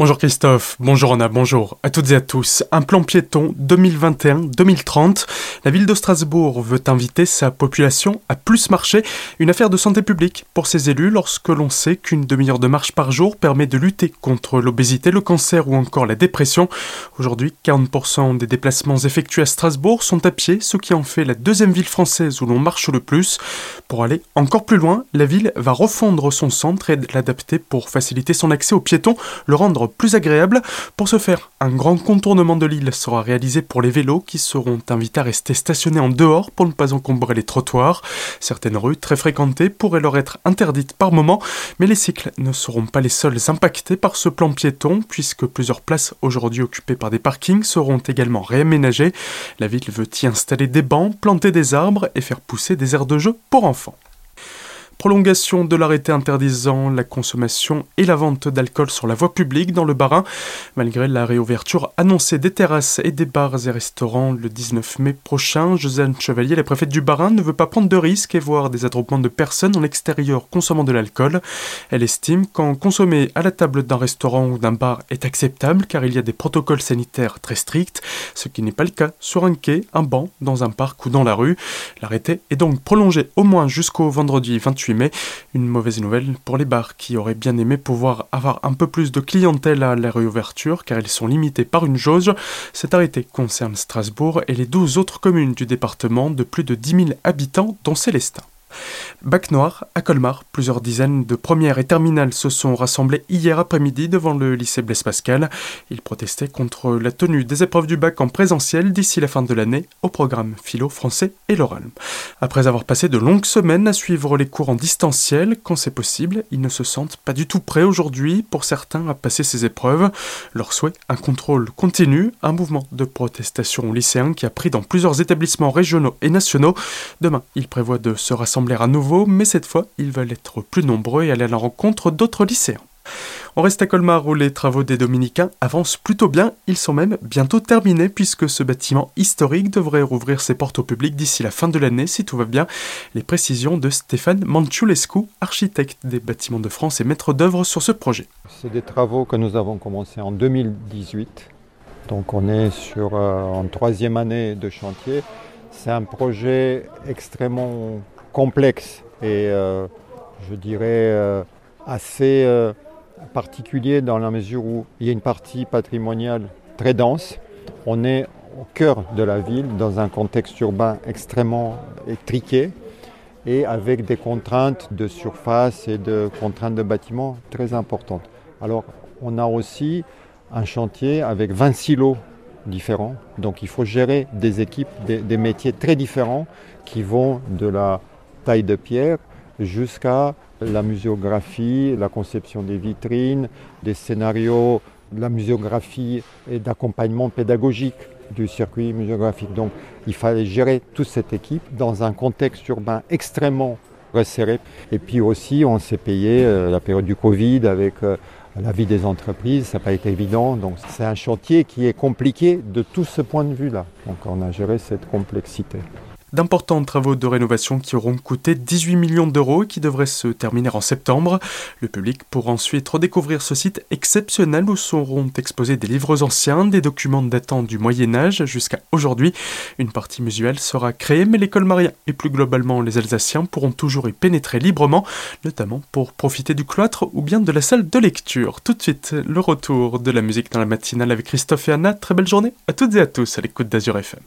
Bonjour Christophe, bonjour Anna, bonjour à toutes et à tous. Un plan piéton 2021-2030. La ville de Strasbourg veut inviter sa population à plus marcher. Une affaire de santé publique pour ses élus lorsque l'on sait qu'une demi-heure de marche par jour permet de lutter contre l'obésité, le cancer ou encore la dépression. Aujourd'hui, 40% des déplacements effectués à Strasbourg sont à pied, ce qui en fait la deuxième ville française où l'on marche le plus. Pour aller encore plus loin, la ville va refondre son centre et l'adapter pour faciliter son accès aux piétons, le rendre plus agréable. Pour ce faire, un grand contournement de l'île sera réalisé pour les vélos qui seront invités à rester stationnés en dehors pour ne pas encombrer les trottoirs. Certaines rues très fréquentées pourraient leur être interdites par moment, mais les cycles ne seront pas les seuls impactés par ce plan piéton puisque plusieurs places aujourd'hui occupées par des parkings seront également réaménagées. La ville veut y installer des bancs, planter des arbres et faire pousser des aires de jeu pour enfants. Prolongation de l'arrêté interdisant la consommation et la vente d'alcool sur la voie publique dans le Barin. Malgré la réouverture annoncée des terrasses et des bars et restaurants le 19 mai prochain, Josiane Chevalier, la préfète du Barin, ne veut pas prendre de risques et voir des attroupements de personnes en extérieur consommant de l'alcool. Elle estime qu'en consommer à la table d'un restaurant ou d'un bar est acceptable car il y a des protocoles sanitaires très stricts, ce qui n'est pas le cas sur un quai, un banc, dans un parc ou dans la rue. L'arrêté est donc prolongé au moins jusqu'au vendredi 28 Une mauvaise nouvelle pour les bars qui auraient bien aimé pouvoir avoir un peu plus de clientèle à la réouverture car ils sont limités par une jauge. Cet arrêté concerne Strasbourg et les 12 autres communes du département de plus de 10 000 habitants dont Célestin. Bac noir à Colmar, plusieurs dizaines de premières et terminales se sont rassemblées hier après-midi devant le lycée Blaise Pascal. Ils protestaient contre la tenue des épreuves du bac en présentiel d'ici la fin de l'année au programme philo, français et l'oral. Après avoir passé de longues semaines à suivre les cours en distanciel, quand c'est possible, ils ne se sentent pas du tout prêts aujourd'hui pour certains à passer ces épreuves. Leur souhait, un contrôle continu, un mouvement de protestation lycéen qui a pris dans plusieurs établissements régionaux et nationaux. Demain, ils prévoient de se rassembler à nouveau, mais cette fois, ils veulent être plus nombreux et aller à la rencontre d'autres lycéens. On reste à Colmar où les travaux des Dominicains avancent plutôt bien. Ils sont même bientôt terminés puisque ce bâtiment historique devrait rouvrir ses portes au public d'ici la fin de l'année si tout va bien. Les précisions de Stéphane Manchulescu, architecte des bâtiments de France et maître d'œuvre sur ce projet. C'est des travaux que nous avons commencés en 2018. Donc on est sur euh, en troisième année de chantier. C'est un projet extrêmement complexe et euh, je dirais euh, assez euh, particulier dans la mesure où il y a une partie patrimoniale très dense. On est au cœur de la ville, dans un contexte urbain extrêmement étriqué et avec des contraintes de surface et de contraintes de bâtiment très importantes. Alors on a aussi un chantier avec 20 silos différents, donc il faut gérer des équipes, des métiers très différents qui vont de la taille de pierre jusqu'à la muséographie, la conception des vitrines, des scénarios, la muséographie et d'accompagnement pédagogique du circuit muséographique. Donc il fallait gérer toute cette équipe dans un contexte urbain extrêmement resserré. Et puis aussi on s'est payé euh, la période du Covid avec euh, la vie des entreprises, ça n'a pas été évident. Donc c'est un chantier qui est compliqué de tout ce point de vue-là. Donc on a géré cette complexité d'importants travaux de rénovation qui auront coûté 18 millions d'euros et qui devraient se terminer en septembre. Le public pourra ensuite redécouvrir ce site exceptionnel où seront exposés des livres anciens, des documents datant du Moyen Âge jusqu'à aujourd'hui. Une partie musuelle sera créée, mais l'école Maria et plus globalement les Alsaciens pourront toujours y pénétrer librement, notamment pour profiter du cloître ou bien de la salle de lecture. Tout de suite, le retour de la musique dans la matinale avec Christophe et Anna. Très belle journée à toutes et à tous à l'écoute d'Azur FM.